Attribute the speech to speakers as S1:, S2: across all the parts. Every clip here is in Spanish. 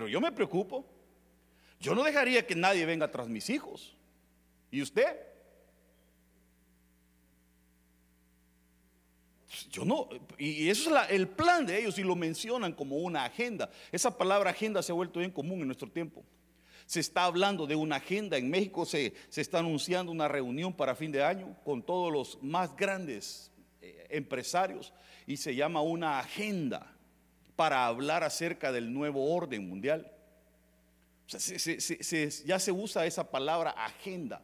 S1: pero yo me preocupo. Yo no dejaría que nadie venga tras mis hijos. ¿Y usted? Yo no, y eso es el plan de ellos y lo mencionan como una agenda. Esa palabra agenda se ha vuelto bien común en nuestro tiempo. Se está hablando de una agenda. En México se, se está anunciando una reunión para fin de año con todos los más grandes eh, empresarios y se llama una agenda para hablar acerca del nuevo orden mundial. ya se usa esa palabra agenda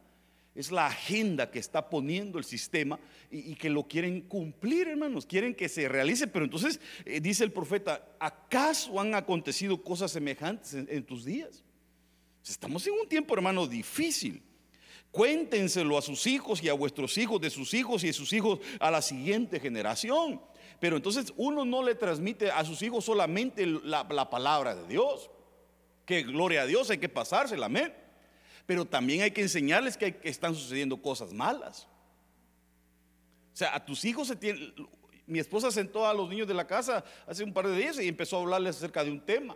S1: es la agenda que está poniendo el sistema y, que lo quieren cumplir, hermanos, quieren que se realice. Pero entonces eh, dice el profeta, ¿acaso han acontecido cosas semejantes en, tus días? Estamos en un tiempo, hermano, difícil. Cuéntenselo a sus hijos y a vuestros hijos, de sus hijos y de sus hijos a la siguiente generación. Pero entonces uno no le transmite a sus hijos solamente la, la palabra de Dios. Que gloria a Dios, hay que pasársela, amén pero también hay que enseñarles que, están sucediendo cosas malas. O sea, a tus hijos se tiene, mi esposa sentó a los niños de la casa hace un par de días y empezó a hablarles acerca de un tema.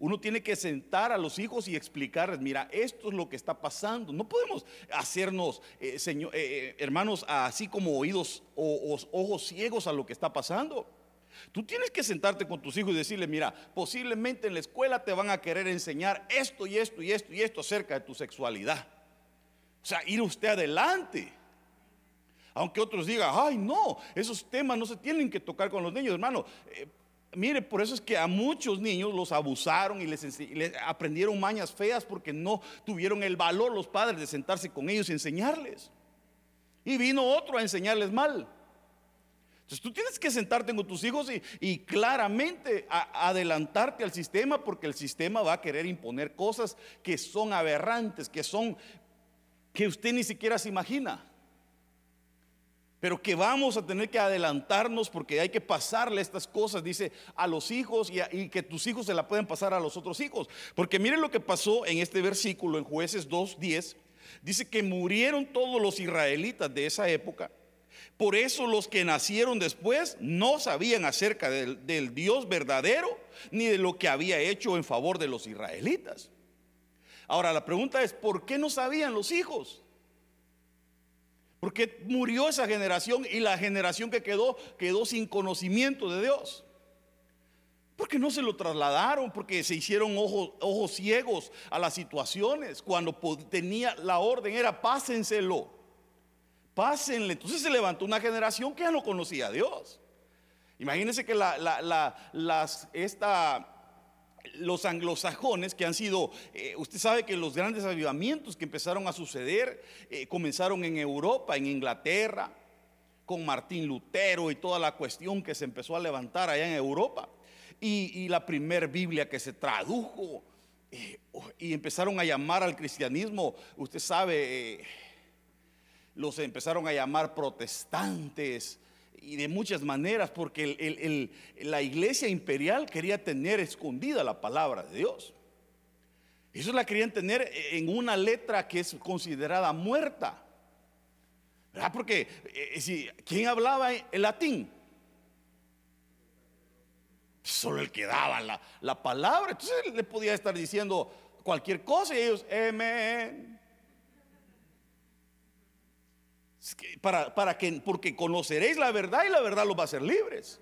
S1: Uno tiene que sentar a los hijos y explicarles, mira, esto es lo que está pasando. No podemos hacernos, eh, eh, eh, hermanos, así como oídos o ojos ciegos a lo que está pasando. Tú tienes que sentarte con tus hijos y decirle, mira, posiblemente en la escuela te van a querer enseñar esto y esto y esto y esto acerca de tu sexualidad. O sea, ir usted adelante. Aunque otros digan, ay no, esos temas no se tienen que tocar con los niños, hermano. Mire, por eso es que a muchos niños los abusaron y les, aprendieron mañas feas porque no tuvieron el valor los padres de sentarse con ellos y enseñarles. Y vino otro a enseñarles mal. Entonces tú tienes que sentarte con tus hijos y, claramente adelantarte al sistema porque el sistema va a querer imponer cosas que son aberrantes, que son que usted ni siquiera se imagina. Pero que vamos a tener que adelantarnos porque hay que pasarle estas cosas, dice, a los hijos y, y, que tus hijos se la pueden pasar a los otros hijos. Porque miren lo que pasó en este versículo, en jueces 2.10. Dice que murieron todos los israelitas de esa época por eso los que nacieron después no sabían acerca del, Dios verdadero ni de lo que había hecho en favor de los israelitas. Ahora la pregunta es, ¿por qué no sabían los hijos? ¿Por qué murió esa generación y la generación que quedó quedó sin conocimiento de Dios? Porque no se lo trasladaron, porque se hicieron ojos, ojos ciegos a las situaciones. Cuando tenía la orden era pásenselo. Pásenle. Entonces se levantó una generación que ya no conocía a Dios. Imagínense que las, los anglosajones que han sido, eh, usted sabe que los grandes avivamientos que empezaron a suceder eh, comenzaron en Europa, en Inglaterra, con Martín Lutero y toda la cuestión que se empezó a levantar allá en Europa. Y, la primer Biblia que se tradujo eh, y empezaron a llamar al cristianismo, usted sabe los empezaron a llamar protestantes y de muchas maneras, porque la iglesia imperial quería tener escondida la palabra de Dios. Eso la querían tener en una letra que es considerada muerta. ¿Verdad? Porque eh, si, ¿quién hablaba el latín? Solo el que daba la, la palabra. Entonces le podía estar diciendo cualquier cosa y ellos, amén. Para, para que, porque conoceréis la verdad y la verdad los va a hacer libres.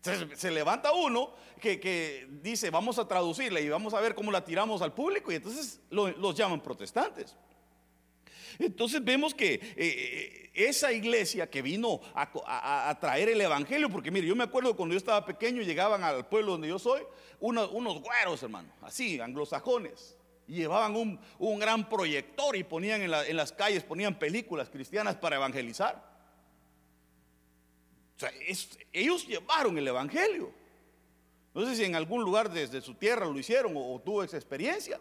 S1: Se, levanta uno que, dice, vamos a traducirla y vamos a ver cómo la tiramos al público y entonces los llaman protestantes. Entonces vemos que eh, eh, esa iglesia que vino a, traer el evangelio, porque mire, yo me acuerdo cuando yo estaba pequeño, llegaban al pueblo donde yo soy, unos, unos güeros, hermano, así, anglosajones llevaban un, gran proyector y ponían en, las calles, ponían películas cristianas para evangelizar. O sea, ellos llevaron el evangelio. No sé si en algún lugar desde su tierra lo hicieron o, tuvo esa experiencia,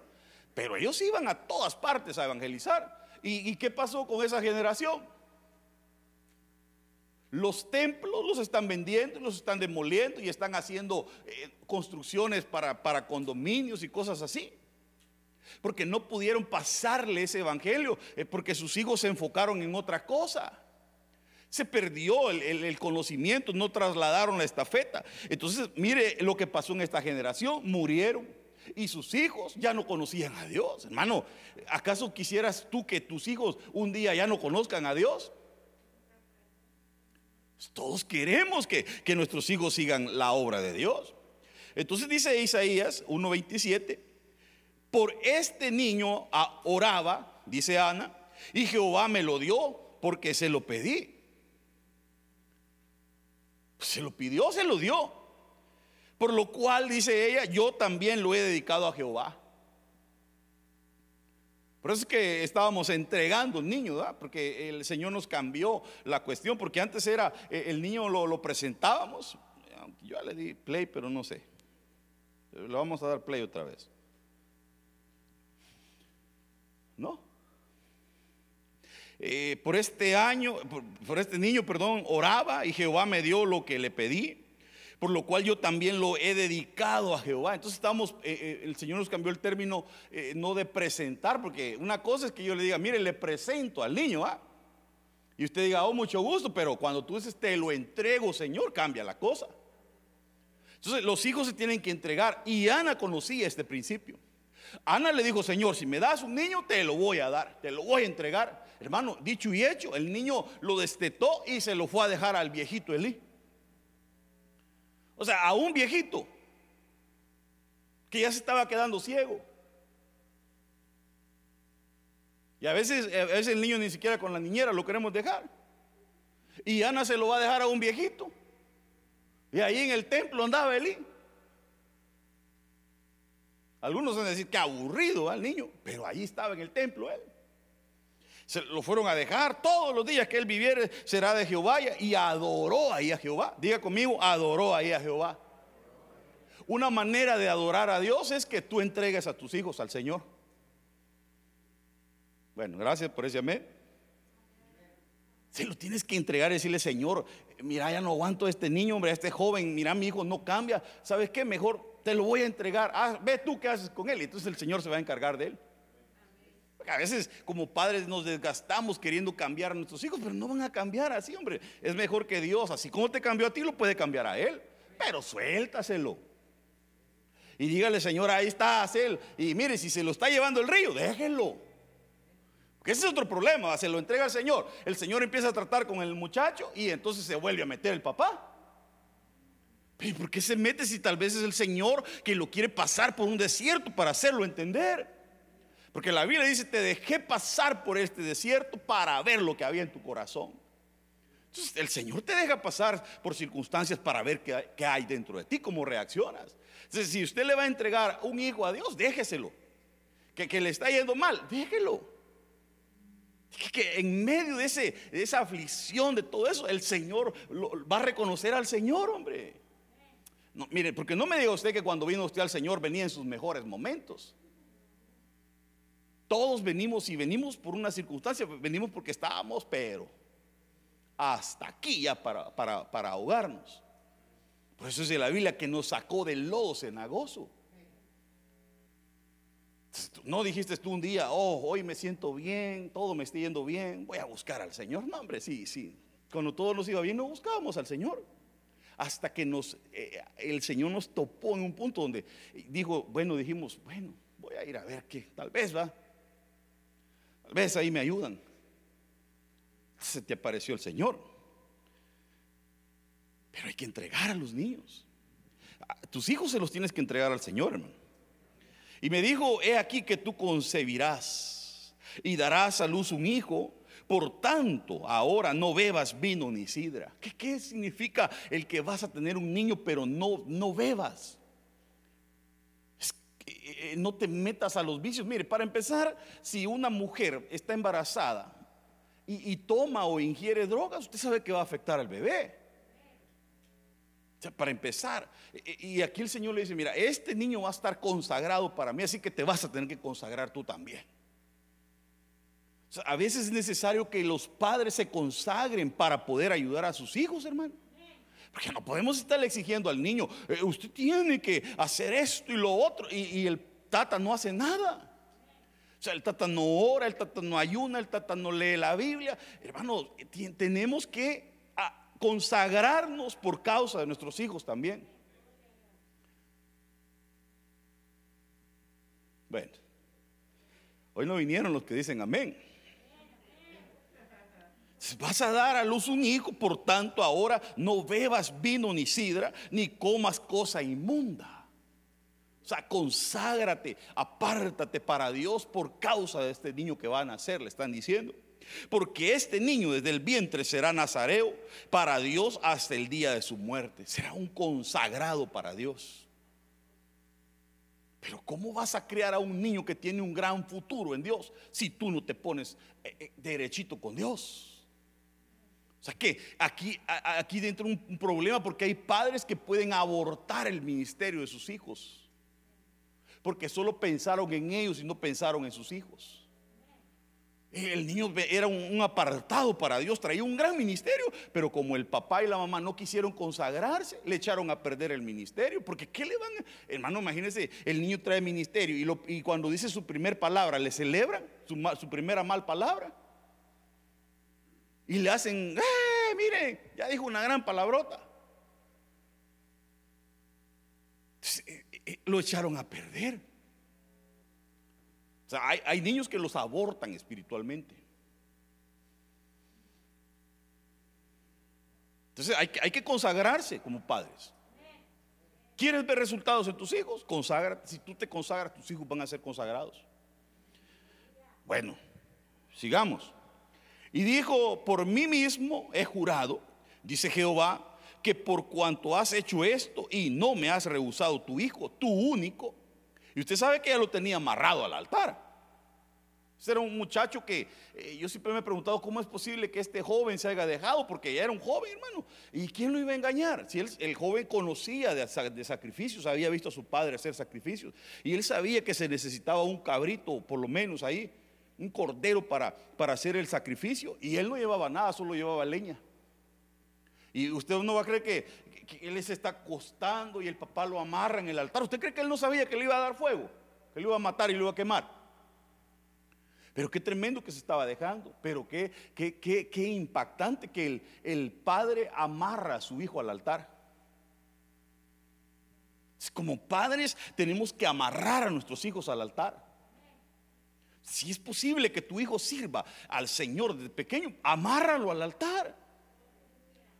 S1: pero ellos iban a todas partes a evangelizar. ¿Y, qué pasó con esa generación? Los templos los están vendiendo, los están demoliendo y están haciendo eh, construcciones para condominios y cosas así porque no pudieron pasarle ese evangelio, eh, porque sus hijos se enfocaron en otra cosa. Se perdió el, conocimiento, no trasladaron la estafeta. Entonces, mire lo que pasó en esta generación, murieron. y sus hijos ya no conocían a Dios. Hermano, ¿acaso quisieras tú que tus hijos un día ya no conozcan a Dios? Todos queremos que, que nuestros hijos sigan la obra de Dios. Entonces dice Isaías 1.27, por este niño oraba, dice Ana, y Jehová me lo dio porque se lo pedí. Se lo pidió, se lo dio. Por lo cual, dice ella, yo también lo he dedicado a Jehová. Por eso es que estábamos entregando un niño, ¿verdad? porque el Señor nos cambió la cuestión, porque antes era, eh, el niño lo, lo presentábamos, yo le di play, pero no sé, le vamos a dar play otra vez. ¿No? Eh, por este año, por este niño, perdón, oraba y Jehová me dio lo que le pedí por lo cual yo también lo he dedicado a Jehová. Entonces estamos, eh, eh, el Señor nos cambió el término no de presentar, porque una cosa es que yo le diga, mire, le presento al niño, ¿ah? Y usted diga, oh, mucho gusto, pero cuando tú dices, te lo entrego, Señor, cambia la cosa. Entonces los hijos se tienen que entregar y Ana conocía este principio. Ana le dijo, Señor, si me das un niño, te lo voy a dar, te lo voy a entregar. Hermano, dicho y hecho, el niño lo destetó y se lo fue a dejar al viejito Elí. O sea, a un viejito que ya se estaba quedando ciego. Y a veces, a veces el niño ni siquiera con la niñera lo queremos dejar. Y Ana se lo va a dejar a un viejito. Y ahí en el templo andaba Elí. Algunos van a decir que aburrido al niño, pero ahí estaba en el templo él se lo fueron a dejar. Todos los días que él viviera será de Jehová y adoró ahí a Jehová. Diga conmigo, adoró ahí a Jehová. Una manera de adorar a Dios es que tú entregues a tus hijos al Señor. Bueno, gracias por ese amén. Se lo tienes que entregar y decirle, Señor, mira, ya no aguanto a este niño, hombre, a este joven, mira, mi hijo no cambia. ¿Sabes qué? Mejor te lo voy a entregar. Ah, ve tú qué haces con él. Y entonces el Señor se va a encargar de él. A veces como padres nos desgastamos queriendo cambiar a nuestros hijos, pero no van a cambiar así, hombre. Es mejor que Dios, así como te cambió a ti, lo puede cambiar a Él. Pero suéltaselo. Y dígale, Señor, ahí está, él. Y mire, si se lo está llevando el río, déjenlo. Porque ese es otro problema, se lo entrega al Señor. El Señor empieza a tratar con el muchacho y entonces se vuelve a meter el papá. ¿Pero por qué se mete si tal vez es el Señor que lo quiere pasar por un desierto para hacerlo entender? Porque la Biblia dice, te dejé pasar por este desierto para ver lo que había en tu corazón. Entonces el Señor te deja pasar por circunstancias para ver qué, hay dentro de ti, cómo reaccionas. Entonces si usted le va a entregar un hijo a Dios, déjeselo. Que, le está yendo mal, déjelo. Que en medio de esa aflicción, de todo eso, el Señor va a reconocer al Señor, hombre. No, mire, porque no me diga usted que cuando vino usted al Señor venía en sus mejores momentos. Todos venimos y venimos por una circunstancia, venimos porque estábamos, pero hasta aquí ya para, para, ahogarnos. Por eso es de la Biblia que nos sacó del lodo cenagoso. No dijiste tú un día, oh, hoy me siento bien, todo me está yendo bien, voy a buscar al Señor. No, hombre, sí, sí. Cuando todo nos iba bien, no buscábamos al Señor. Hasta que nos, eh, el Señor nos topó en un punto donde dijo, bueno, dijimos, bueno, voy a ir a ver qué, tal vez va. Tal vez ahí me ayudan. Se te apareció el Señor. Pero hay que entregar a los niños. tus hijos se los tienes que entregar al Señor, hermano. Y me dijo, he aquí que tú concebirás y darás a luz un hijo. Por tanto, ahora no bebas vino ni sidra. ¿Qué, ¿Qué, significa el que vas a tener un niño pero no, no bebas? Eh, no te metas a los vicios. Mire, para empezar, si una mujer está embarazada y, toma o ingiere drogas, usted sabe que va a afectar al bebé. para empezar, y aquí el Señor le dice, mira, este niño va a estar consagrado para mí, así que te vas a tener que consagrar tú también. A veces es necesario que los padres se consagren para poder ayudar a sus hijos, hermano. Porque no podemos estarle exigiendo al niño, eh, usted tiene que hacer esto y lo otro, y, el tata no hace nada. O sea, el tata no ora, el tata no ayuna, el tata no lee la Biblia. Hermano, tenemos que ah, consagrarnos por causa de nuestros hijos también. Bueno, hoy no vinieron los que dicen amén. Vas a dar a luz un hijo, por tanto ahora no bebas vino ni sidra, ni comas cosa inmunda. O sea, conságrate, apártate para Dios por causa de este niño que va a nacer, le están diciendo. Porque este niño desde el vientre será nazareo para Dios hasta el día de su muerte. Será un consagrado para Dios. Pero ¿cómo vas a crear a un niño que tiene un gran futuro en Dios si tú no te pones eh, eh, derechito con Dios? O sea que aquí, aquí dentro un, problema porque hay padres que pueden abortar el ministerio de sus hijos. Porque solo pensaron en ellos y no pensaron en sus hijos. El niño era un, apartado para Dios, traía un gran ministerio, pero como el papá y la mamá no quisieron consagrarse, le echaron a perder el ministerio. Porque ¿qué le van. Hermano, imagínense, el niño trae ministerio y, cuando dice su primer palabra, le celebran su primera mal palabra. Y le hacen, ¡eh! Mire, ya dijo una gran palabrota. Eh, eh, lo echaron a perder. O sea, hay, niños que los abortan espiritualmente. Entonces hay, hay, que consagrarse como padres. ¿Quieres ver resultados en tus hijos? Conságrate. Si tú te consagras, tus hijos van a ser consagrados. Bueno, sigamos. Y dijo, por mí mismo he jurado, dice Jehová, que por cuanto has hecho esto y no me has rehusado tu hijo, tu único, y usted sabe que ya lo tenía amarrado al altar. Ese era un muchacho que eh, yo siempre me he preguntado cómo es posible que este joven se haya dejado, porque ya era un joven, hermano. ¿Y quién lo iba a engañar? Si el joven conocía de, sacrificios, había visto a su padre hacer sacrificios, y él sabía que se necesitaba un cabrito, por lo menos ahí, un cordero para, para hacer el sacrificio, y él no llevaba nada, solo llevaba leña. Y usted no va a creer que, él se está acostando y el papá lo amarra en el altar. ¿Usted cree que él no sabía que le iba a dar fuego? Que le iba a matar y lo iba a quemar. Pero qué tremendo que se estaba dejando. Pero qué, qué, qué, qué impactante que el, el, padre amarra a su hijo al altar. Como padres tenemos que amarrar a nuestros hijos al altar. Si es posible que tu hijo sirva al Señor desde pequeño, amárralo al altar.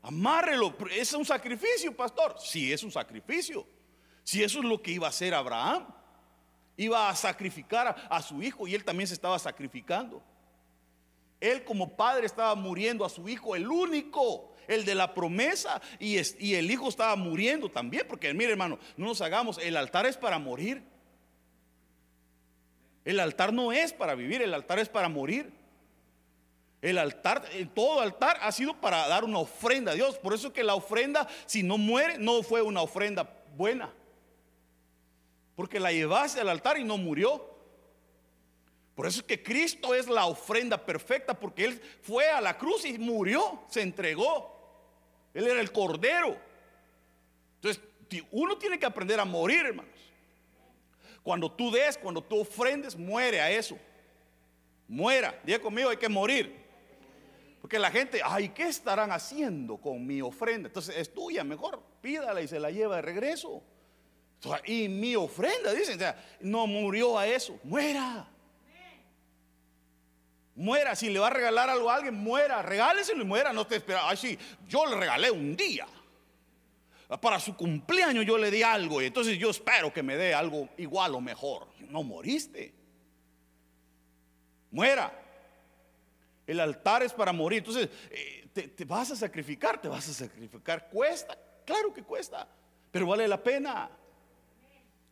S1: Amárrelo. ¿Es un sacrificio, pastor? Sí, es un sacrificio. Si eso es lo que iba a hacer Abraham iba a sacrificar a, su hijo y él también se estaba sacrificando. Él como padre estaba muriendo a su hijo, el único, el de la promesa, y, y el hijo estaba muriendo también, porque mire hermano, no nos hagamos, el altar es para morir. El altar no es para vivir, el altar es para morir. El altar, todo altar ha sido para dar una ofrenda a Dios. Por eso que la ofrenda, si no muere, no fue una ofrenda buena porque la llevaste al altar y no murió. Por eso es que Cristo es la ofrenda perfecta, porque Él fue a la cruz y murió, se entregó. Él era el cordero. Entonces, uno tiene que aprender a morir, hermanos. Cuando tú des, cuando tú ofrendes, muere a eso. Muera. Diga conmigo, hay que morir. Porque la gente, ay, ¿qué estarán haciendo con mi ofrenda? Entonces es tuya, mejor pídala y se la lleva de regreso. Y mi ofrenda, dicen, no murió a eso, muera. Muera, si le va a regalar algo a alguien, muera, regáleselo y muera, no te espera. Ay, sí, yo le regalé un día. Para su cumpleaños yo le di algo y entonces yo espero que me dé algo igual o mejor. No moriste. Muera. El altar es para morir. Entonces, eh, te vas a sacrificar, te vas a sacrificar. Cuesta, claro que cuesta, pero vale la pena.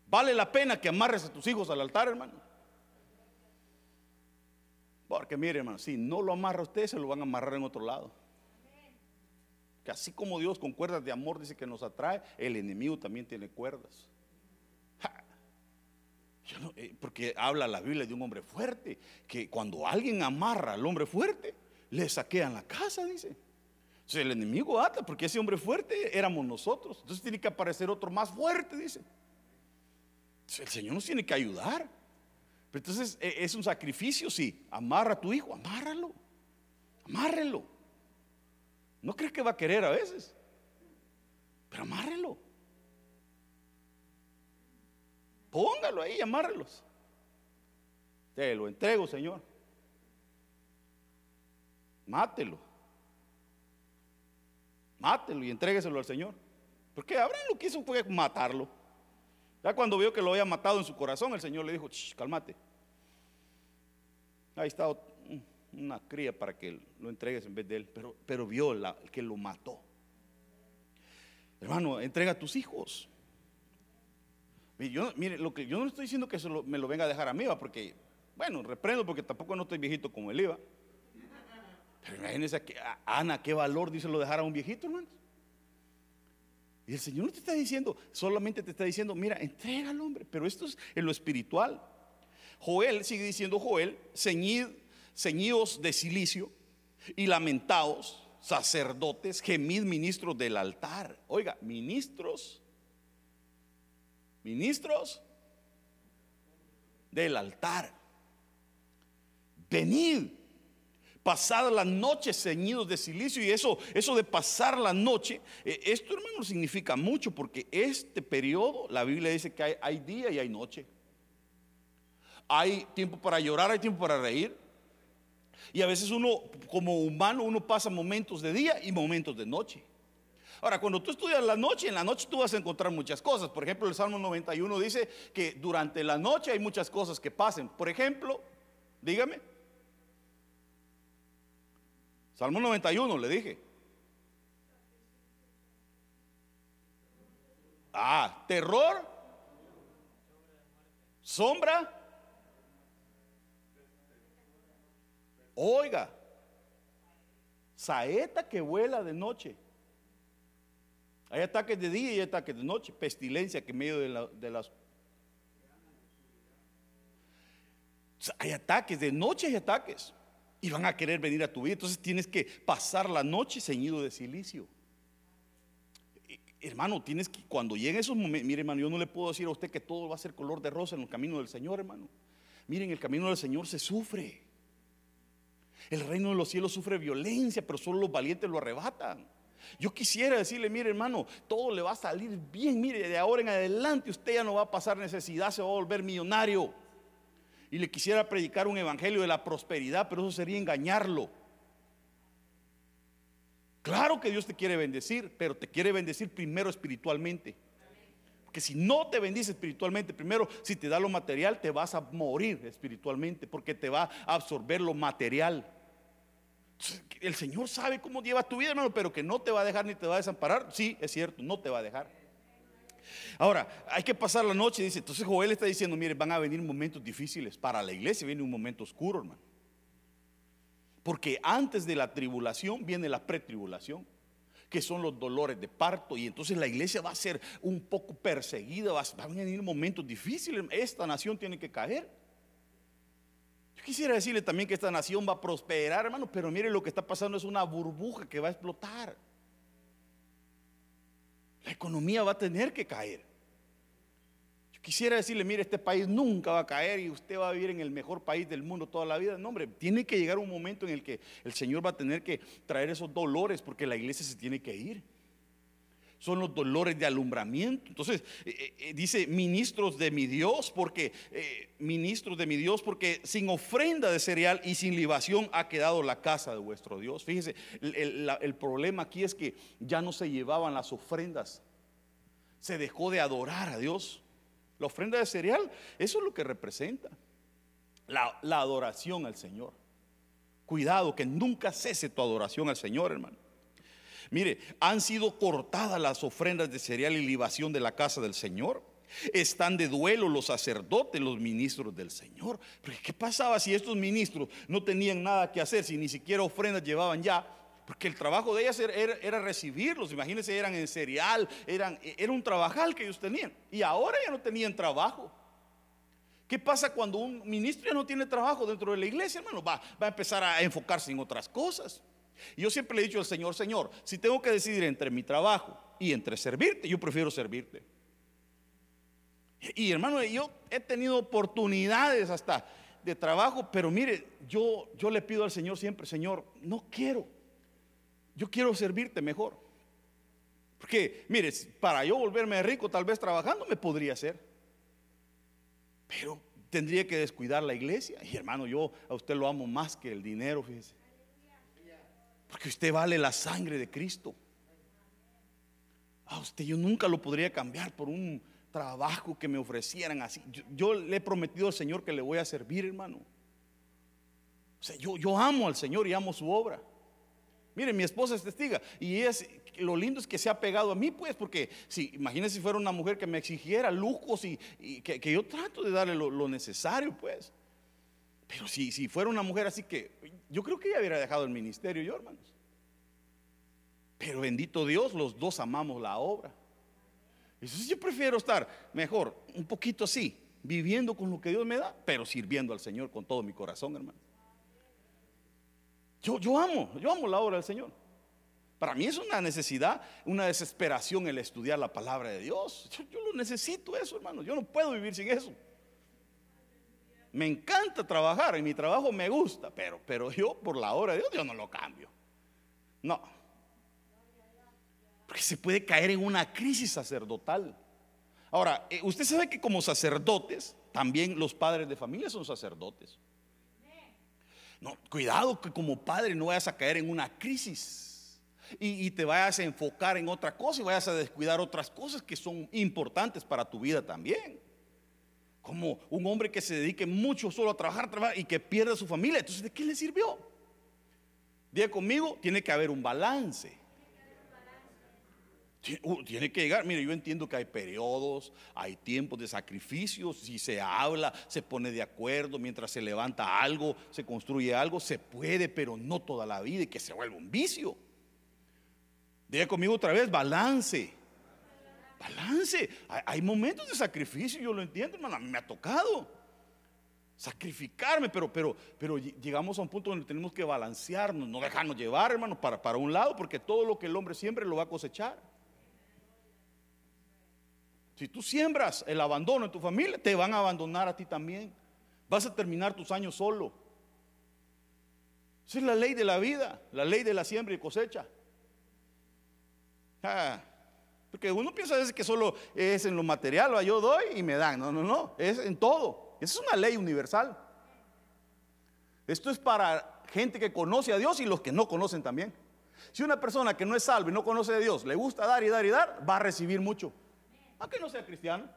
S1: Vale la pena que amarres a tus hijos al altar, hermano. Porque mire, hermano, si no lo amarra usted, se lo van a amarrar en otro lado. Que así como Dios con cuerdas de amor dice que nos atrae, el enemigo también tiene cuerdas. Eh, porque habla la Biblia de un hombre fuerte, que cuando alguien amarra al hombre fuerte, le saquean la casa, dice. Entonces el enemigo ata, porque ese hombre fuerte éramos nosotros. Entonces tiene que aparecer otro más fuerte, dice. El Señor nos tiene que ayudar. Pero entonces e, es un sacrificio, sí. Amarra a tu hijo, amárralo. Amárrelo. No crees que va a querer a veces. Pero amárrelo. Póngalo ahí, amárrelos. Te lo entrego, Señor. Mátelo. Mátelo y entrégueselo al Señor. Porque Abraham lo que fue matarlo. Ya cuando vio que lo había matado en su corazón, el Señor le dijo, cálmate. Ahí está una cría para que lo entregues en vez de él. Pero, pero vio la, que lo mató. Hermano, entrega a tus hijos. Yo, mire, lo que yo no estoy diciendo que eso me lo venga a dejar a mí, ¿va? porque, bueno, reprendo porque tampoco no estoy viejito como él iba. Pero imagínense que Ana, qué valor dice lo dejar a un viejito, hermano. Y el Señor no te está diciendo, solamente te está diciendo, mira, entrega al hombre, pero esto es en lo espiritual. Joel, sigue diciendo Joel, ceñid, ceñidos de silicio y lamentaos, sacerdotes, gemid ministros del altar. Oiga, ministros ministros del altar. Venid, pasad la noche ceñidos de silicio y eso, eso de pasar la noche, eh, esto hermano significa mucho porque este periodo, la Biblia dice que hay, hay día y hay noche. Hay tiempo para llorar, hay tiempo para reír. Y a veces uno, como humano, uno pasa momentos de día y momentos de noche. Ahora, cuando tú estudias la noche, en la noche tú vas a encontrar muchas cosas. Por ejemplo, el Salmo 91 dice que durante la noche hay muchas cosas que pasen. Por ejemplo, dígame. Salmo 91, le dije. Ah, terror, sombra. Oiga, saeta que vuela de noche. Hay ataques de día y ataques de noche, pestilencia que en medio de, las... Hay ataques, de noche hay ataques. Y van a querer venir a tu vida. Entonces tienes que pasar la noche ceñido de silicio. Hermano, tienes que, cuando lleguen esos momentos, mire hermano, yo no le puedo decir a usted que todo va a ser color de rosa en el camino del Señor, hermano. Miren, el camino del Señor se sufre. El reino de los cielos sufre violencia, pero solo los valientes lo arrebatan. Yo quisiera decirle, mire hermano, todo le va a salir bien, mire, de ahora en adelante usted ya no va a pasar necesidad, se va a volver millonario. Y le quisiera predicar un evangelio de la prosperidad, pero eso sería engañarlo. Claro que Dios te quiere bendecir, pero te quiere bendecir primero espiritualmente. Porque si no te bendice espiritualmente, primero, si te da lo material, te vas a morir espiritualmente, porque te va a absorber lo material. El Señor sabe cómo lleva tu vida, hermano, pero que no te va a dejar ni te va a desamparar. Sí, es cierto, no te va a dejar. Ahora, hay que pasar la noche, dice. Entonces Joel está diciendo, mire, van a venir momentos difíciles. Para la iglesia viene un momento oscuro, hermano. Porque antes de la tribulación viene la pretribulación, que son los dolores de parto. Y entonces la iglesia va a ser un poco perseguida, va a venir momentos difíciles. Esta nación tiene que caer. Quisiera decirle también que esta nación va a prosperar, hermano, pero mire lo que está pasando es una burbuja que va a explotar. La economía va a tener que caer. Quisiera decirle, mire, este país nunca va a caer y usted va a vivir en el mejor país del mundo toda la vida. No, hombre, tiene que llegar un momento en el que el Señor va a tener que traer esos dolores porque la iglesia se tiene que ir son los dolores de alumbramiento. Entonces eh, eh, eh, dice ministros de mi Dios, porque ministros de mi Dios, porque sin ofrenda de cereal y sin libación ha quedado la casa de vuestro Dios. Fíjese, el, problema aquí es que ya no se llevaban las ofrendas, se dejó de adorar a Dios. La ofrenda de cereal, eso es lo que representa la, la adoración al Señor. Cuidado que nunca cese tu adoración al Señor, hermano. Mire, han sido cortadas las ofrendas de cereal y libación de la casa del Señor. Están de duelo los sacerdotes, los ministros del Señor. Pero ¿qué pasaba si estos ministros no tenían nada que hacer, si ni siquiera ofrendas llevaban ya? Porque el trabajo de ellas era, recibirlos. Imagínense, eran en cereal, eran, era un trabajal que ellos tenían. Y ahora ya no tenían trabajo. ¿Qué pasa cuando un ministro ya no tiene trabajo dentro de la iglesia, hermano? Va, va a empezar a enfocarse en otras cosas. Yo siempre le he dicho al Señor, Señor, si tengo que decidir entre mi trabajo y entre servirte, yo prefiero servirte. Y hermano, yo he tenido oportunidades hasta de trabajo, pero mire, yo, yo le pido al Señor siempre, Señor, no quiero, yo quiero servirte mejor. Porque, mire, para yo volverme rico, tal vez trabajando me podría ser. Pero tendría que descuidar la iglesia. Y hermano, yo a usted lo amo más que el dinero, fíjese. Porque usted vale la sangre de Cristo. A usted yo nunca lo podría cambiar por un trabajo que me ofrecieran así. Yo, le he prometido al Señor que le voy a servir, hermano. O sea, yo, yo amo al Señor y amo su obra. Mire, mi esposa es testiga y es lo lindo es que se ha pegado a mí, pues, porque si imagínese si fuera una mujer que me exigiera lujos y, que, yo trato de darle lo, necesario, pues. Pero si, si fuera una mujer así que yo creo que ella hubiera dejado el ministerio, yo, hermanos. Pero bendito Dios, los dos amamos la obra. Entonces yo prefiero estar mejor, un poquito así, viviendo con lo que Dios me da, pero sirviendo al Señor con todo mi corazón, hermano. Yo, yo amo, yo amo la obra del Señor. Para mí es una necesidad, una desesperación el estudiar la palabra de Dios. Yo, lo necesito eso, hermano. Yo no puedo vivir sin eso. Me encanta trabajar, en mi trabajo me gusta, pero, pero yo por la obra de Dios, yo no lo cambio. No. Porque se puede caer en una crisis sacerdotal. Ahora, eh, usted sabe que como sacerdotes, también los padres de familia son sacerdotes. No, cuidado que como padre no vayas a caer en una crisis y, te vayas a enfocar en otra cosa y vayas a descuidar otras cosas que son importantes para tu vida también. Como un hombre que se dedique mucho solo a trabajar, trabajar y que pierda su familia. Entonces, ¿de qué le sirvió? Diga conmigo, tiene que haber un balance. Uh, tiene que llegar, mire, yo entiendo que hay periodos, hay tiempos de sacrificio, si se habla, se pone de acuerdo, mientras se levanta algo, se construye algo, se puede, pero no toda la vida y que se vuelva un vicio. Diga conmigo otra vez, balance. Balance. Hay, momentos de sacrificio, yo lo entiendo, hermano, a mí me ha tocado sacrificarme, pero, pero, pero llegamos a un punto donde tenemos que balancearnos, no dejarnos llevar, hermano, para, para un lado, porque todo lo que el hombre siempre lo va a cosechar. Si tú siembras el abandono en tu familia, te van a abandonar a ti también. Vas a terminar tus años solo. Esa es la ley de la vida, la ley de la siembra y cosecha. Ah, porque uno piensa veces que solo es en lo material, yo doy y me dan. No, no, no, es en todo. Esa es una ley universal. Esto es para gente que conoce a Dios y los que no conocen también. Si una persona que no es salva y no conoce a Dios le gusta dar y dar y dar, va a recibir mucho aunque no sea cristiano.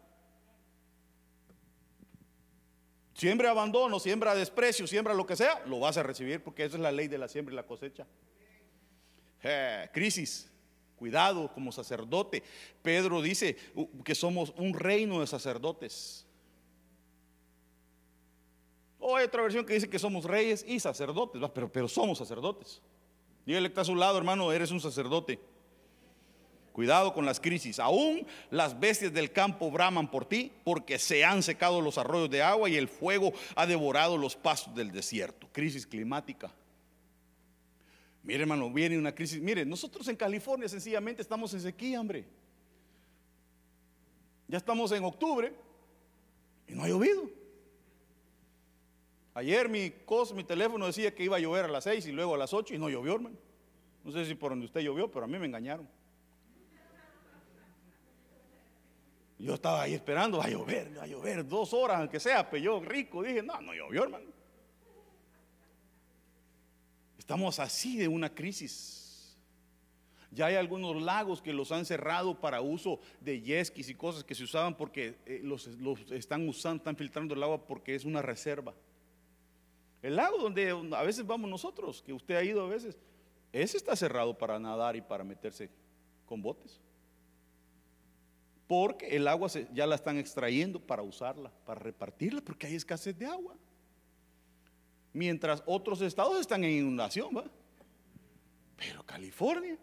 S1: Siembra abandono, siembra desprecio, siembra lo que sea, lo vas a recibir porque esa es la ley de la siembra y la cosecha. Eh, crisis, cuidado como sacerdote. Pedro dice que somos un reino de sacerdotes. O hay otra versión que dice que somos reyes y sacerdotes, pero, pero somos sacerdotes. Dígale que está a su lado, hermano, eres un sacerdote. Cuidado con las crisis. Aún las bestias del campo braman por ti porque se han secado los arroyos de agua y el fuego ha devorado los pastos del desierto. Crisis climática. Mire, hermano, viene una crisis. Mire, nosotros en California sencillamente estamos en sequía, hombre. Ya estamos en octubre y no ha llovido. Ayer mi, teléfono decía que iba a llover a las 6 y luego a las 8 y no llovió, hermano. No sé si por donde usted llovió, pero a mí me engañaron. Yo estaba ahí esperando, va a llover, va a llover, dos horas, aunque sea, pero yo rico, dije, no, no llovió, hermano. Estamos así de una crisis. Ya hay algunos lagos que los han cerrado para uso de yesquis y cosas que se usaban porque eh, los, están usando, están filtrando el agua porque es una reserva. El lago donde a veces vamos nosotros, que usted ha ido a veces, ese está cerrado para nadar y para meterse con botes porque el agua ya la están extrayendo para usarla, para repartirla, porque hay escasez de agua. Mientras otros estados están en inundación, ¿va? Pero California,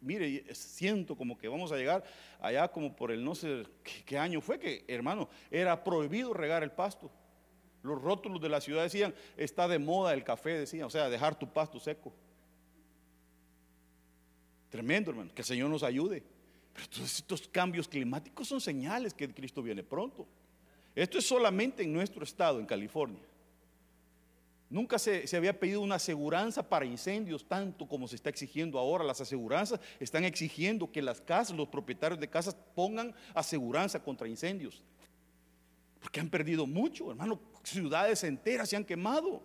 S1: mire, siento como que vamos a llegar allá como por el no sé qué, año fue que, hermano, era prohibido regar el pasto. Los rótulos de la ciudad decían, está de moda el café, decían, o sea, dejar tu pasto seco. Tremendo, hermano, que el Señor nos ayude. Pero estos cambios climáticos son señales que Cristo viene pronto. Esto es solamente en nuestro estado, en California. Nunca se, había pedido una aseguranza para incendios tanto como se está exigiendo ahora. Las aseguranzas están exigiendo que las casas, los propietarios de casas pongan aseguranza contra incendios. Porque han perdido mucho, hermano. Ciudades enteras se han quemado.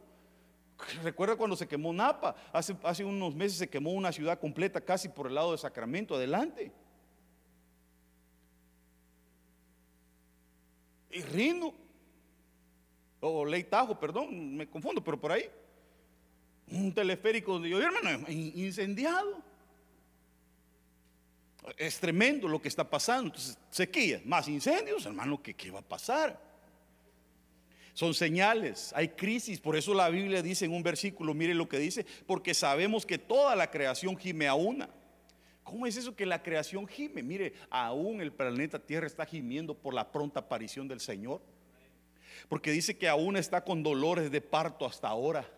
S1: Recuerda cuando se quemó Napa. Hace, hace unos meses se quemó una ciudad completa casi por el lado de Sacramento, adelante. Y Rino, o Ley Tajo, perdón, me confundo, pero por ahí. Un teleférico donde yo, hermano, incendiado. Es tremendo lo que está pasando. Entonces, sequía, más incendios, hermano, ¿qué, qué va a pasar? Son señales, hay crisis, por eso la Biblia dice en un versículo, mire lo que dice, porque sabemos que toda la creación gime a una. ¿Cómo es eso que la creación gime? Mire, aún el planeta Tierra está gimiendo por la pronta aparición del Señor. Porque dice que aún está con dolores de parto hasta ahora.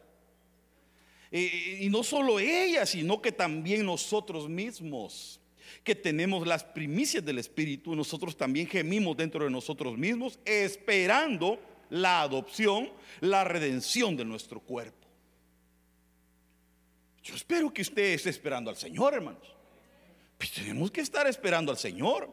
S1: Y, y no solo ella, sino que también nosotros mismos que tenemos las primicias del Espíritu, nosotros también gemimos dentro de nosotros mismos, esperando la adopción, la redención de nuestro cuerpo. Yo espero que usted esté esperando al Señor, hermanos. Pues tenemos que estar esperando al Señor.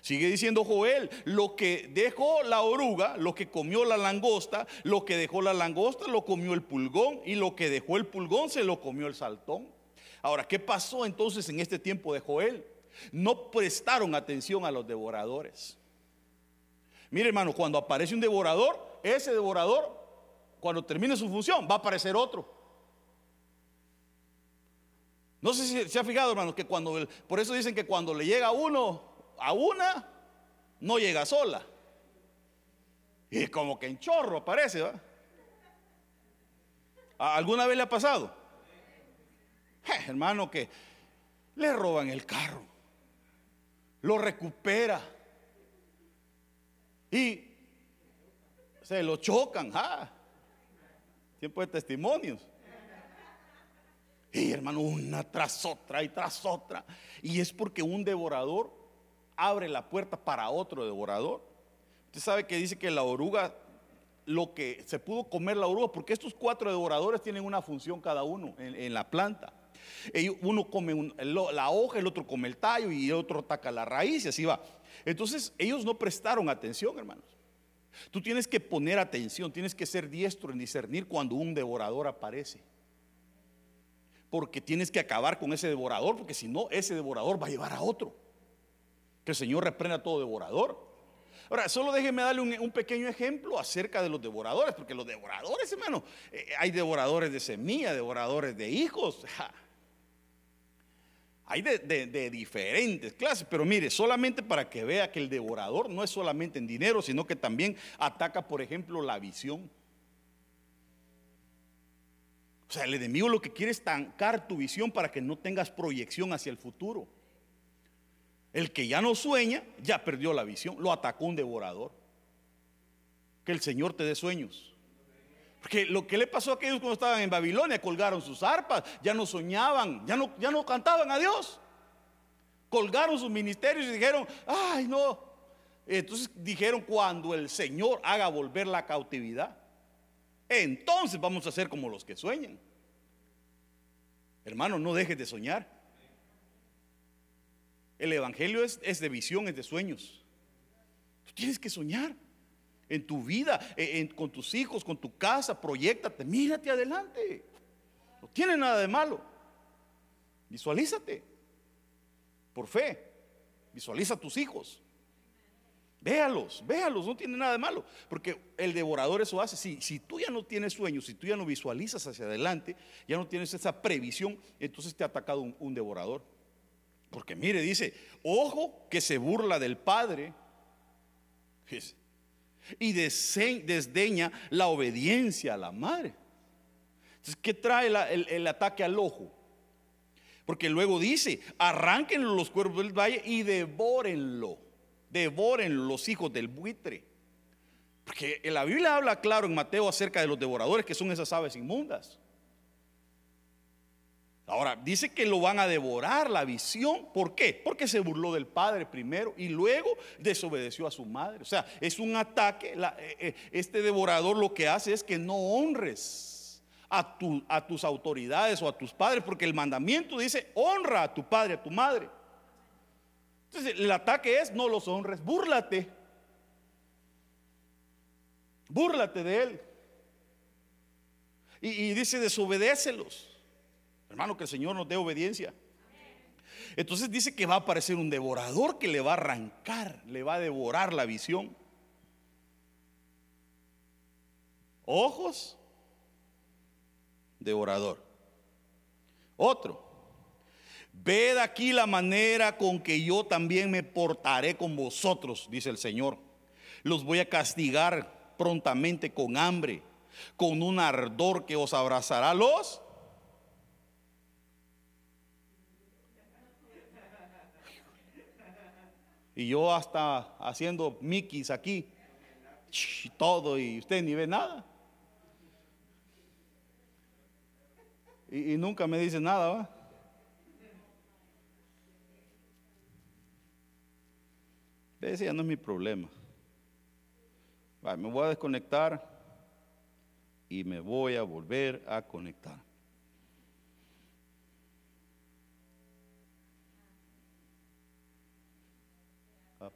S1: Sigue diciendo Joel, lo que dejó la oruga, lo que comió la langosta, lo que dejó la langosta lo comió el pulgón y lo que dejó el pulgón se lo comió el saltón. Ahora, ¿qué pasó entonces en este tiempo de Joel? No prestaron atención a los devoradores. Mire hermano, cuando aparece un devorador, ese devorador, cuando termine su función, va a aparecer otro. No sé si se ha fijado, hermano, que cuando, por eso dicen que cuando le llega uno a una, no llega sola. Y como que en chorro aparece, ¿va? ¿Alguna vez le ha pasado? hermano, que le roban el carro, lo recupera y se lo chocan. ¿ah? Tiempo de testimonios. Y hermano, una tras otra y tras otra. Y es porque un devorador abre la puerta para otro devorador. Usted sabe que dice que la oruga, lo que se pudo comer la oruga, porque estos cuatro devoradores tienen una función cada uno en, la planta. uno come la hoja, el otro come el tallo y el otro ataca la raíz y así va. Entonces ellos no prestaron atención, hermanos. Tú tienes que poner atención, tienes que ser diestro en discernir cuando un devorador aparece. Porque tienes que acabar con ese devorador, porque si no, ese devorador va a llevar a otro. Que el Señor reprenda a todo devorador. Ahora, solo déjeme darle un, pequeño ejemplo acerca de los devoradores, porque los devoradores, hermano, eh, hay devoradores de semilla, devoradores de hijos. Hay de, diferentes clases, pero mire, solamente para que vea que el devorador no es solamente en dinero, sino que también ataca, por ejemplo, la visión. O sea, el enemigo lo que quiere es estancar tu visión para que no tengas proyección hacia el futuro. El que ya no sueña, ya perdió la visión, lo atacó un devorador. Que el Señor te dé sueños. Porque lo que le pasó a aquellos cuando estaban en Babilonia, colgaron sus arpas, ya no soñaban, ya no, ya no cantaban a Dios. Colgaron sus ministerios y dijeron, ay no. Entonces dijeron, cuando el Señor haga volver la cautividad, entonces vamos a ser como los que sueñan. Hermano, no dejes de soñar. El Evangelio es, es de visión, es de sueños. Tú tienes que soñar en tu vida, con tus hijos, con tu casa, proyectate, mírate adelante. No tiene nada de malo. Visualízate. Por fe. Visualiza a tus hijos. Véalos, véalos, no tiene nada de malo. Porque el devorador eso hace. Si, si tú ya no tienes sueños, si tú ya no visualizas hacia adelante, ya no tienes esa previsión, entonces te ha atacado un, un devorador. Porque mire, dice, ojo que se burla del Padre. Y desdeña la obediencia a la madre. Entonces, ¿qué trae el, ataque al ojo? Porque luego dice, arránquenlo los cuervos del valle y devórenlo, devórenlo los hijos del buitre. Porque la Biblia habla claro en Mateo acerca de los devoradores que son esas aves inmundas. Ahora, dice que lo van a devorar la visión. ¿Por qué? Porque se burló del padre primero y luego desobedeció a su madre. O sea, es un ataque. Eh, eh, este devorador lo que hace es que no honres a, a tus autoridades o a tus padres, porque el mandamiento dice, honra a tu padre, a tu madre. Entonces, el ataque es, no los honres, búrlate. Búrlate de él. Y, y dice, desobedécelos. Hermano, que el Señor nos dé obediencia. Entonces dice que va a aparecer un devorador que le va a arrancar, le va a devorar la visión. Ojos, devorador. Otro, ved aquí la manera con que yo también me portaré con vosotros, dice el Señor. Los voy a castigar prontamente con hambre, con un ardor que os abrazará los Y yo hasta haciendo Mickeys aquí, todo, y usted ni ve nada. Y, nunca me dice nada. Ese ya no es mi problema. me voy a desconectar y me voy a volver a conectar.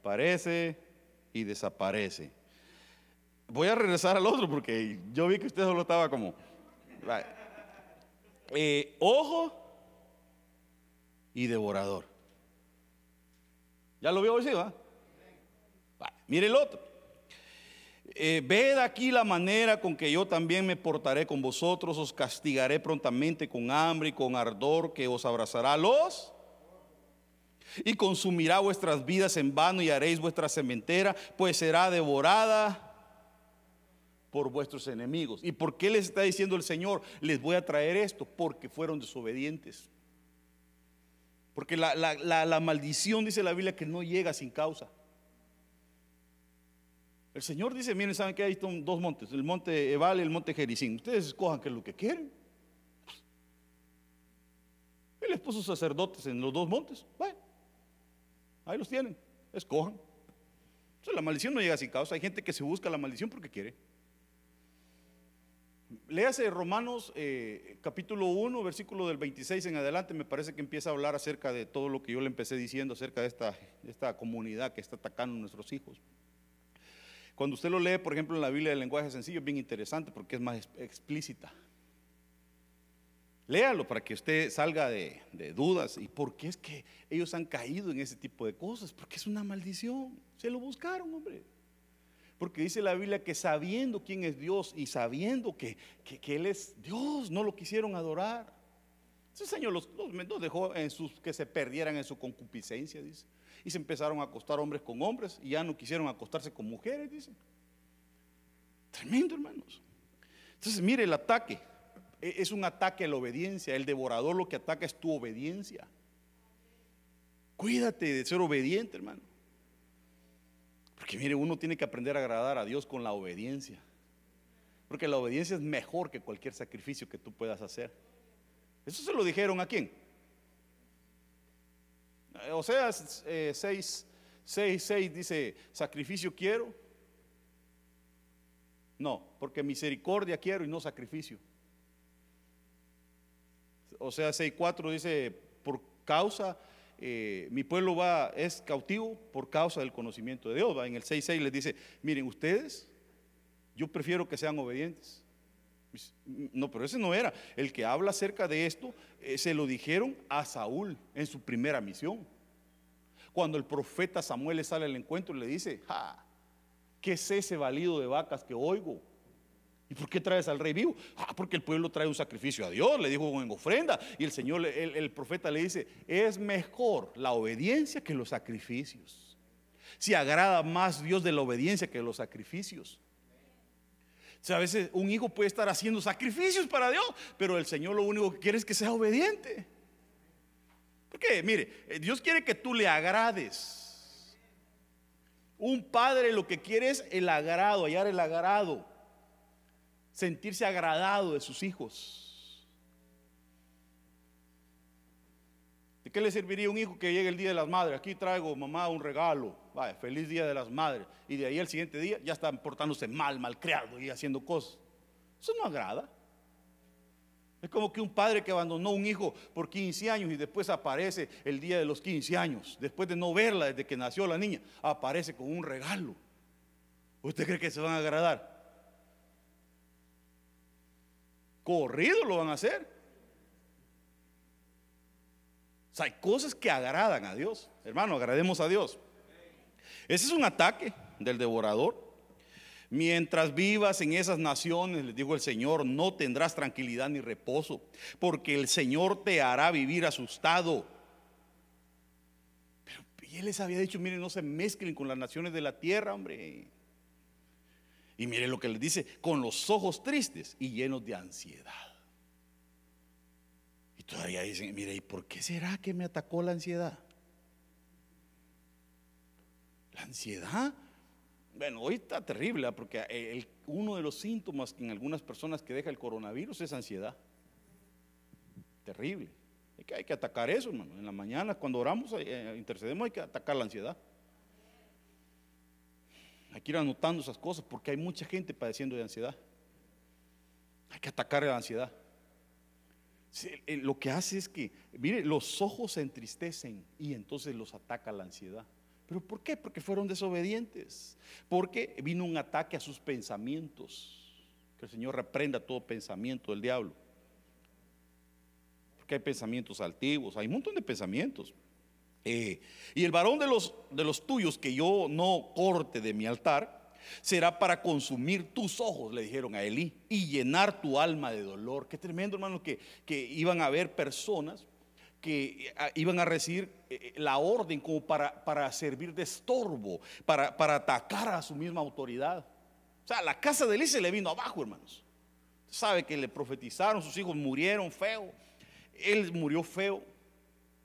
S1: aparece y desaparece. Voy a regresar al otro porque yo vi que usted solo estaba como... Eh, ojo y devorador. ¿Ya lo vio hoy, sí, va? Mire el otro. Eh, ved aquí la manera con que yo también me portaré con vosotros, os castigaré prontamente con hambre y con ardor que os abrazará los y consumirá vuestras vidas en vano y haréis vuestra cementera, pues será devorada por vuestros enemigos. ¿Y por qué les está diciendo el Señor? Les voy a traer esto, porque fueron desobedientes. Porque la, maldición, dice la Biblia, que no llega sin causa. El Señor dice, miren, ¿saben que hay dos montes? El monte Ebal y el monte Jericín. Ustedes escojan qué es lo que quieren. Él les puso sacerdotes en los dos montes. Bueno. Ahí los tienen, escojan. Entonces, la maldición no llega sin causa. Hay gente que se busca la maldición porque quiere. Léase Romanos eh, capítulo 1, versículo del 26 en adelante, me parece que empieza a hablar acerca de todo lo que yo le empecé diciendo acerca de esta, de esta comunidad que está atacando a nuestros hijos. Cuando usted lo lee, por ejemplo, en la Biblia del lenguaje sencillo, es bien interesante porque es más explícita. Léalo para que usted salga de, dudas. ¿Y por qué es que ellos han caído en ese tipo de cosas? Porque es una maldición. Se lo buscaron, hombre. Porque dice la Biblia que sabiendo quién es Dios y sabiendo que, Él es Dios, no lo quisieron adorar. Ese Señor los, los, dejó en sus, que se perdieran en su concupiscencia, dice. Y se empezaron a acostar hombres con hombres y ya no quisieron acostarse con mujeres, dice. Tremendo, hermanos. Entonces, mire el ataque. E-, es un ataque a la obediencia. El devorador lo que ataca es tu obediencia. Cuídate de ser obediente, hermano. Porque mire, uno tiene que aprender a agradar a Dios con la obediencia. Porque la obediencia es mejor que cualquier sacrificio que tú puedas hacer. Eso se lo dijeron a quién. O sea, 6, 6, 6 dice, sacrificio quiero. No, porque misericordia quiero y no sacrificio. O sea, 6.4 dice, por causa, eh, mi pueblo va, es cautivo por causa del conocimiento de Dios. ¿va? En el 6.6 les dice, miren, ustedes, yo prefiero que sean obedientes. No, pero ese no era. El que habla acerca de esto, eh, se lo dijeron a Saúl en su primera misión. Cuando el profeta Samuel le sale al encuentro, le dice, ¿qué es ese valido de vacas que oigo? ¿Y por qué traes al rey vivo? Ah, porque el pueblo trae un sacrificio a Dios, le dijo en ofrenda. Y el Señor, el, profeta le dice, es mejor la obediencia que los sacrificios. Si agrada más Dios de la obediencia que los sacrificios. O sea, a veces un hijo puede estar haciendo sacrificios para Dios, pero el Señor lo único que quiere es que sea obediente. ¿Por qué? Mire, eh, Dios quiere que tú le agrades. Un padre lo que quiere es el agrado, hallar el agrado sentirse agradado de sus hijos. ¿De qué le serviría un hijo que llegue el Día de las Madres? Aquí traigo, mamá, un regalo. Vaya, feliz Día de las Madres. Y de ahí al siguiente día ya están portándose mal, malcriado y haciendo cosas. Eso no agrada. Es como que un padre que abandonó a un hijo por 15 años y después aparece el día de los 15 años, después de no verla desde que nació la niña, aparece con un regalo. ¿Usted cree que se van a agradar? Corrido lo van a hacer sea, hay cosas que agradan a Dios. Hermano, agrademos a Dios. Ese es un ataque del devorador. Mientras vivas en esas naciones, les dijo el Señor, no tendrás tranquilidad ni reposo, porque el Señor te hará vivir asustado. Pero Él les había dicho, miren, no se mezclen con las naciones de la tierra, hombre. Y miren lo que les dice, con los ojos tristes y llenos de ansiedad. Todavía dicen, mire, ¿y por qué será que me atacó la ansiedad? La ansiedad bueno, hoy está terrible, ¿ah? porque uno de los síntomas en algunas personas que deja el coronavirus es ansiedad. Terrible. Hay que, hay que atacar eso, hermano. En la mañana, cuando oramos, eh, eh, intercedemos, hay que atacar la ansiedad. Hay que ir anotando esas cosas porque hay mucha gente padeciendo de ansiedad. Hay que atacar la ansiedad. Lo que hace es que, mire, los ojos se entristecen y entonces los ataca la ansiedad. ¿Pero por qué? Porque fueron desobedientes. Porque vino un ataque a sus pensamientos. Que el Señor reprenda todo pensamiento del diablo. Porque hay pensamientos altivos, hay un montón de pensamientos. Eh, y el varón de los, de los tuyos que yo no corte de mi altar será para consumir tus ojos, le dijeron a Elí, y llenar tu alma de dolor. Qué tremendo, hermano, que, que iban a haber personas que eh, iban a recibir eh, eh, la orden como para, para servir de estorbo, para, para, atacar a su misma autoridad. O sea, la casa de Elí se le vino abajo, hermanos. Sabe que le profetizaron, sus hijos murieron feo. Él murió feo.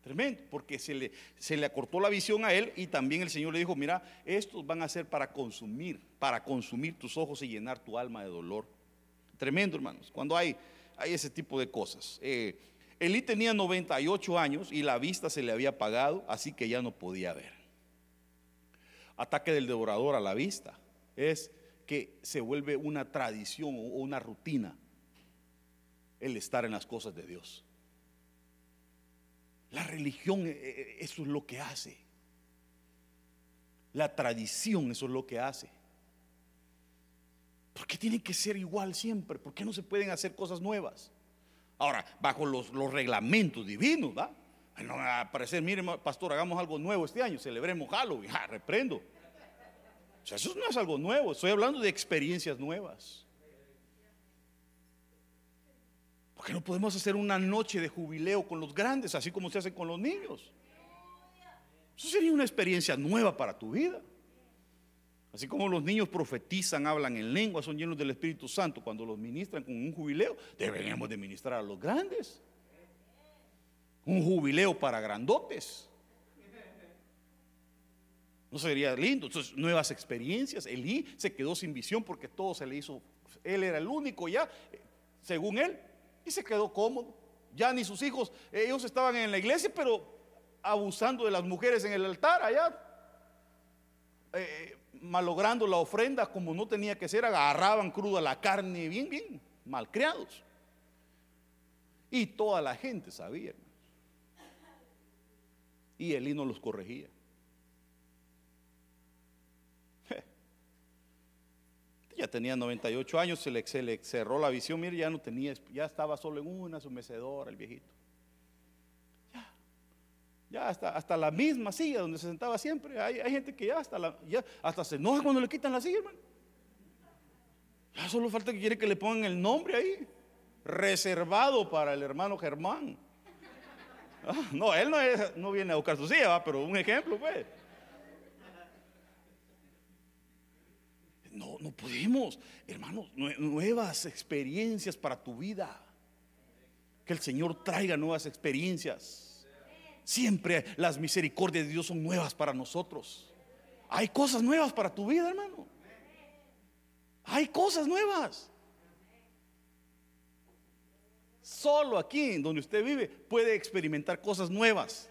S1: Tremendo, porque se le, se le acortó la visión a él y también el Señor le dijo, mira, estos van a ser para consumir, para consumir tus ojos y llenar tu alma de dolor. Tremendo, hermanos, cuando hay, hay ese tipo de cosas. Elí tenía 98 años y la vista se le había apagado, así que ya no podía ver. Ataque del devorador a la vista es que se vuelve una tradición o una rutina el estar en las cosas de Dios. La religión, eh, eh, eso es lo que hace. La tradición, eso es lo que hace. ¿Por qué tiene que ser igual siempre? ¿Por qué no se pueden hacer cosas nuevas? Ahora, bajo los, reglamentos divinos, ¿va? No va a parecer, mire, pastor, hagamos algo nuevo este año, celebremos Halloween, ah, reprendo. O sea, eso no es algo nuevo, estoy hablando de experiencias nuevas. ¿Por qué no podemos hacer una noche de jubileo con los grandes, así como se hace con los niños? Eso sería una experiencia nueva para tu vida. Así como los niños profetizan, hablan en lengua, son llenos del Espíritu Santo, cuando los ministran con un jubileo, deberíamos de ministrar a los grandes. Un jubileo para grandotes. ¿No sería lindo? Entonces, nuevas experiencias. Elí se quedó sin visión porque todo se le hizo. Él era el único ya, según él, y se quedó cómodo. Ya ni sus hijos, ellos estaban en la iglesia, pero abusando de las mujeres en el altar allá. Eh, malogrando la ofrenda como no tenía que ser, agarraban cruda la carne, bien, bien, malcriados. Y toda la gente sabía. Y Elí no los corregía. Ya tenía 98 años, se le, se le cerró la visión, mire, ya no tenía, ya estaba solo en una su mecedora el viejito. Ya hasta, hasta la misma silla donde se sentaba siempre. Hay, gente que ya hasta, la, ya hasta se enoja cuando le quitan la silla, hermano. Ya solo falta que quiere que le pongan el nombre ahí. Reservado para el hermano Germán. Ah, no, él no, no, viene a buscar su silla, pero un ejemplo, pues. No, no podemos, hermanos, nuevas experiencias para tu vida. Que el Señor traiga nuevas experiencias. Siempre las misericordias de Dios son nuevas para nosotros. Hay cosas nuevas para tu vida, hermano. Hay cosas nuevas. Solo aquí, donde usted vive, puede experimentar cosas nuevas.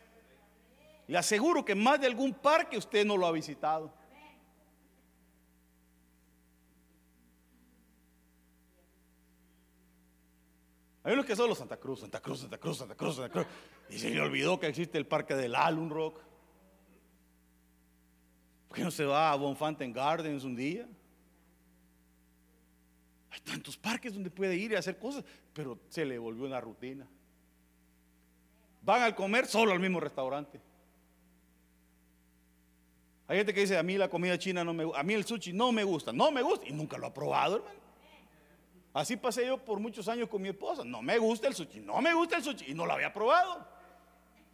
S1: Le aseguro que más de algún parque usted no lo ha visitado. Hay unos que solo Santa Cruz, Santa Cruz, Santa Cruz, Santa Cruz, Santa Cruz. Y se le olvidó que existe el parque del Alun Rock. ¿Por qué no se va a Bonfanten Gardens un día? Hay tantos parques donde puede ir y hacer cosas, pero se le volvió una rutina. Van al comer solo al mismo restaurante. Hay gente que dice, a mí la comida china no me gusta, a mí el sushi no me gusta, no me gusta, y nunca lo ha probado, hermano. Así pasé yo por muchos años con mi esposa, no me gusta el sushi, no me gusta el sushi, y no lo había probado.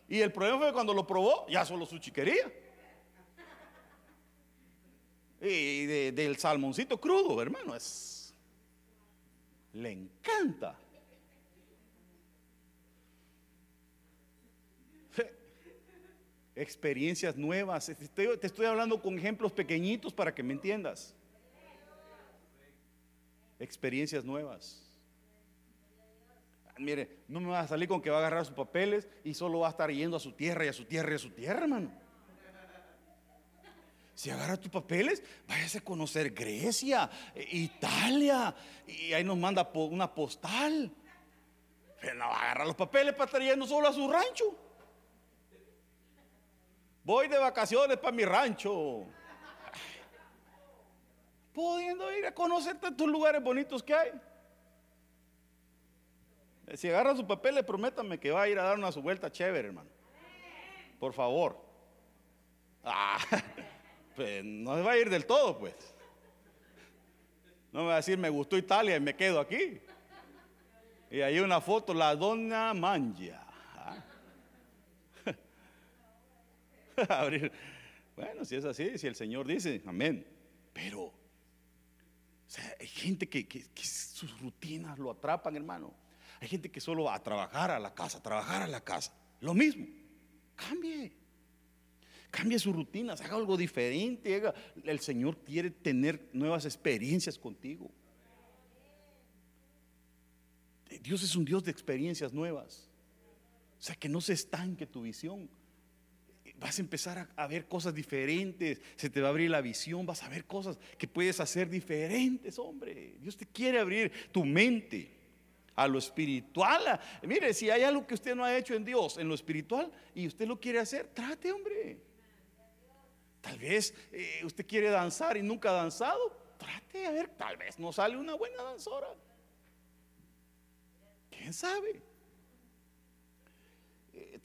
S1: Y el problema fue que cuando lo probó, ya solo sushi quería. Y del salmoncito crudo, hermano, es, le encanta. experiencias nuevas. Te estoy, hablando con ejemplos pequeñitos para que me entiendas. Experiencias nuevas. Mire, no me va a salir con que va a agarrar sus papeles y solo va a estar yendo a su tierra y a su tierra y a su tierra, hermano. Si agarra tus papeles, váyase a conocer Grecia, Italia, y ahí nos manda una postal. Pero no va a agarrar los papeles para estar yendo solo a su rancho. Voy de vacaciones para mi rancho. Pudiendo ir a conocer tantos lugares bonitos que hay. Si agarra su papel, prométame que va a ir a dar una su vuelta chévere, hermano. Por favor. Ah, pues no se va a ir del todo, pues. No me va a decir, me gustó Italia y me quedo aquí. Y hay una foto, la donna Mangia. Bueno, si es así, si el Señor dice, amén. Pero, hay gente que, sus rutinas lo atrapan, hermano. Hay gente que solo va a trabajar a la casa, trabajar a la casa. Lo mismo. Cambie. Cambie sus rutinas, haga algo diferente. El Señor quiere tener nuevas experiencias contigo. Dios es un Dios de experiencias nuevas. O sea, que no se estanque tu visión vas a empezar a, ver cosas diferentes, se te va a abrir la visión, vas a ver cosas que puedes hacer diferentes, hombre. Dios te quiere abrir tu mente a lo espiritual. Mire, si hay algo que usted no ha hecho en Dios, en lo espiritual, y usted lo quiere hacer, trate, hombre. Tal vez eh, usted quiere danzar y nunca ha danzado, trate a ver, tal vez no sale una buena danzora. ¿Quién sabe?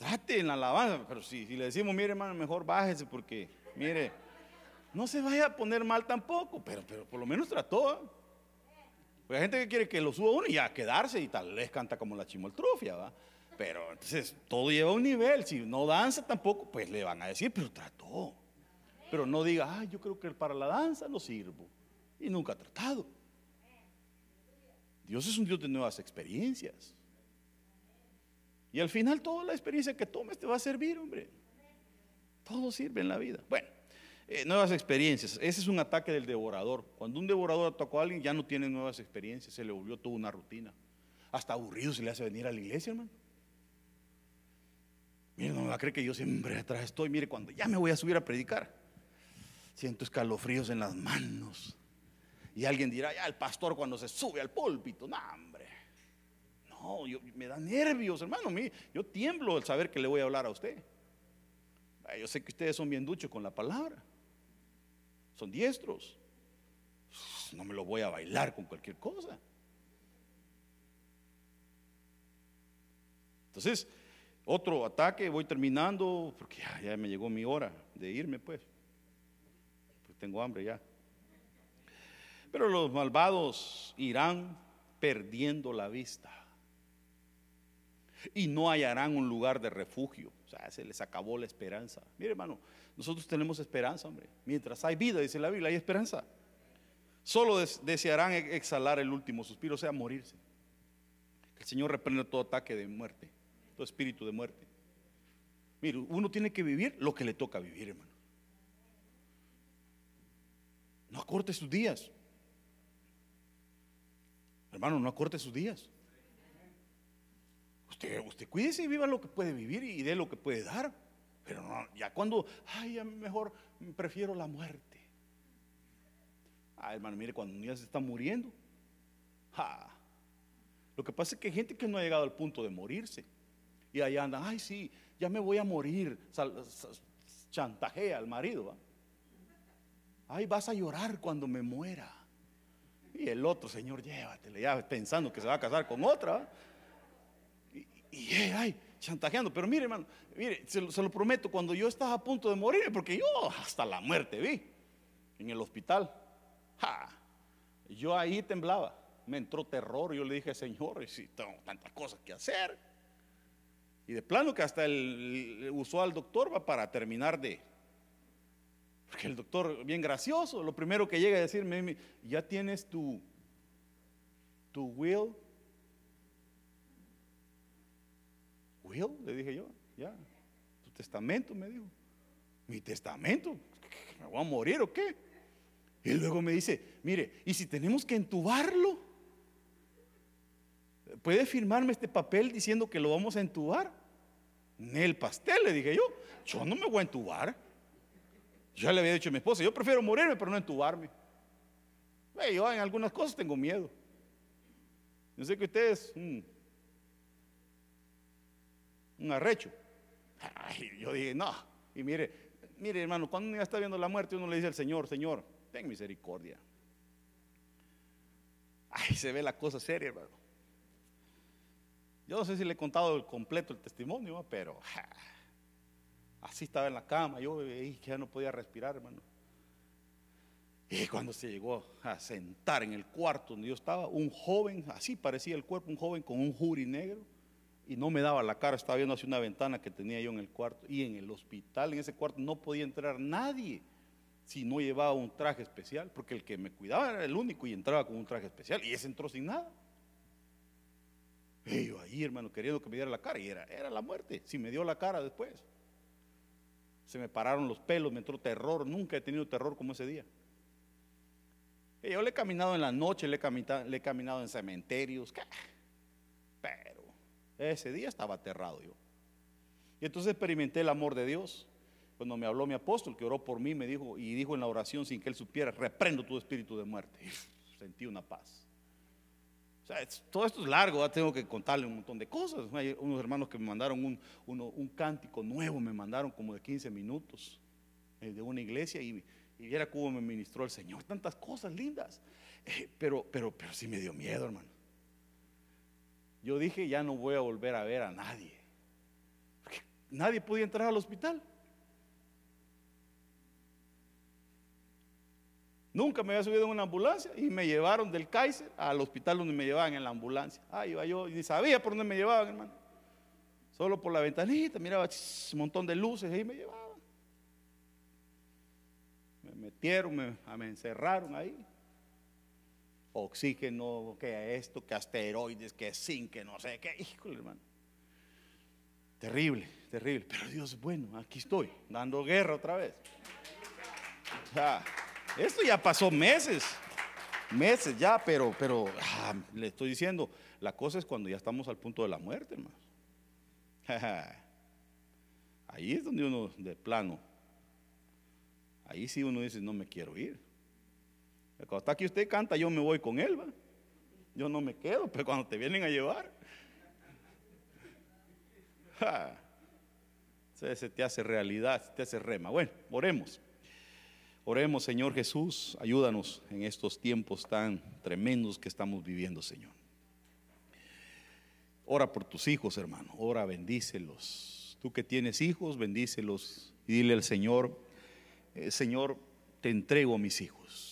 S1: Trate en la alabanza, pero si, le decimos, mire hermano, mejor bájese porque, mire, no se vaya a poner mal tampoco, pero, pero por lo menos trató. ¿eh? Porque hay gente que quiere que lo suba uno y ya quedarse y tal vez canta como la chimoltrufia, ¿va? Pero entonces todo lleva un nivel, si no danza tampoco, pues le van a decir, pero trató. Pero no diga, ay, yo creo que para la danza no sirvo. Y nunca ha tratado. Dios es un Dios de nuevas experiencias. Y al final toda la experiencia que tomes te va a servir, hombre. Todo sirve en la vida. Bueno, eh, nuevas experiencias. Ese es un ataque del devorador. Cuando un devorador atacó a alguien ya no tiene nuevas experiencias, se le volvió toda una rutina. Hasta aburrido se le hace venir a la iglesia, hermano. Mire, no me va a creer que yo siempre atrás estoy. Mire, cuando ya me voy a subir a predicar, siento escalofríos en las manos. Y alguien dirá, ya el pastor cuando se sube al púlpito, no, no, me da nervios, hermano. Yo tiemblo al saber que le voy a hablar a usted. Yo sé que ustedes son bien duchos con la palabra. Son diestros. No me lo voy a bailar con cualquier cosa. Entonces, otro ataque, voy terminando, porque ya, me llegó mi hora de irme, pues. Porque tengo hambre ya. Pero los malvados irán perdiendo la vista y no hallarán un lugar de refugio. O sea, se les acabó la esperanza. Mire, hermano, nosotros tenemos esperanza, hombre. Mientras hay vida, dice la Biblia, hay esperanza. Solo desearán exhalar el último suspiro, o sea, morirse. Que el Señor reprenda todo ataque de muerte, todo espíritu de muerte. Mire, uno tiene que vivir lo que le toca vivir, hermano. No acorte sus días. Hermano, no acorte sus días. Usted, cuídese y viva lo que puede vivir y dé lo que puede dar. Pero no, ya cuando, ay, mejor prefiero la muerte. Ah, hermano, mire, cuando un día se está muriendo. Lo que pasa es que hay gente que no ha llegado al punto de morirse. Y allá andan, ay, sí, ya me voy a morir. chantajea al marido. Ay, vas a llorar cuando me muera. Y el otro, Señor, llévatele, ya pensando que se va a casar con otra. Y, ay, chantajeando. Pero mire, hermano, mire, se, lo prometo, cuando yo estaba a punto de morir, porque yo hasta la muerte vi en el hospital. yo ahí temblaba, me entró terror. Yo le dije, Señor, si tengo tantas cosas que hacer. Y de plano que hasta él usó al doctor para terminar de. Porque el doctor, bien gracioso, lo primero que llega a decirme, ya tienes tu, tu will. Le dije yo, ya. Tu testamento, me dijo. Mi testamento, ¿me voy a morir o qué? Y luego me dice, mire, ¿y si tenemos que entubarlo? ¿Puede firmarme este papel diciendo que lo vamos a entubar? el pastel, le dije yo. Yo no me voy a entubar. Ya le había dicho a mi esposa, yo prefiero morirme, pero no entubarme. yo en algunas cosas tengo miedo. Yo sé que usted es un, arrecho. yo dije, no. Y mire, mire hermano, cuando uno ya está viendo la muerte, uno le dice al Señor, Señor, ten misericordia. Ay, se ve la cosa seria, hermano. Yo no sé si le he contado el completo el testimonio, pero así estaba en la cama, yo que ya no podía respirar, hermano. Y cuando se llegó a sentar en el cuarto donde yo estaba, un joven, así parecía el cuerpo, un joven con un juri negro, y no me daba la cara, estaba viendo hacia una ventana que tenía yo en el cuarto. Y en el hospital, en ese cuarto, no podía entrar nadie si no llevaba un traje especial, porque el que me cuidaba era el único y entraba con un traje especial, y ese entró sin nada. Y ahí, hermano, queriendo que me diera la cara, y era, era la muerte, si me dio la cara después. Se me pararon los pelos, me entró terror, nunca he tenido terror como ese día. Yo le he caminado en la noche, le he caminado, le he caminado en cementerios, ese día estaba aterrado yo. Y entonces experimenté el amor de Dios. Cuando me habló mi apóstol, que oró por mí, me dijo, y dijo en la oración sin que él supiera, reprendo tu espíritu de muerte. sentí una paz. O sea, todo esto es largo, tengo que contarle un montón de cosas. Hay unos hermanos que me mandaron un, un cántico nuevo, me mandaron como de 15 minutos eh, de una iglesia y, y viera cómo me ministró el Señor. Tantas cosas lindas. Eh, pero, pero, pero sí me dio miedo, hermano. Yo dije, ya no voy a volver a ver a nadie. nadie podía entrar al hospital. Nunca me había subido en una ambulancia y me llevaron del Kaiser al hospital donde me llevaban en la ambulancia. Ah, iba yo y ni sabía por dónde me llevaban, hermano. Solo por la ventanita, miraba un montón de luces y me llevaban. Me metieron, me, me encerraron ahí. Oxígeno, que esto, que asteroides, que zinc, que no sé qué. Híjole, hermano. Terrible, terrible. Pero Dios bueno, aquí estoy, dando guerra otra vez. Esto ya pasó meses, meses ya, pero, pero ah, le estoy diciendo, la cosa es cuando ya estamos al punto de la muerte, hermano. Ahí es donde uno, de plano, ahí sí uno dice, no me quiero ir. Cuando está aquí usted canta, yo me voy con él, ¿va? Yo no me quedo, pero cuando te vienen a llevar, se te hace realidad, se te hace rema. Bueno, oremos. Oremos, Señor Jesús, ayúdanos en estos tiempos tan tremendos que estamos viviendo, Señor. Ora por tus hijos, hermano. Ora, bendícelos. Tú que tienes hijos, bendícelos y dile al Señor, eh, Señor, te entrego a mis hijos.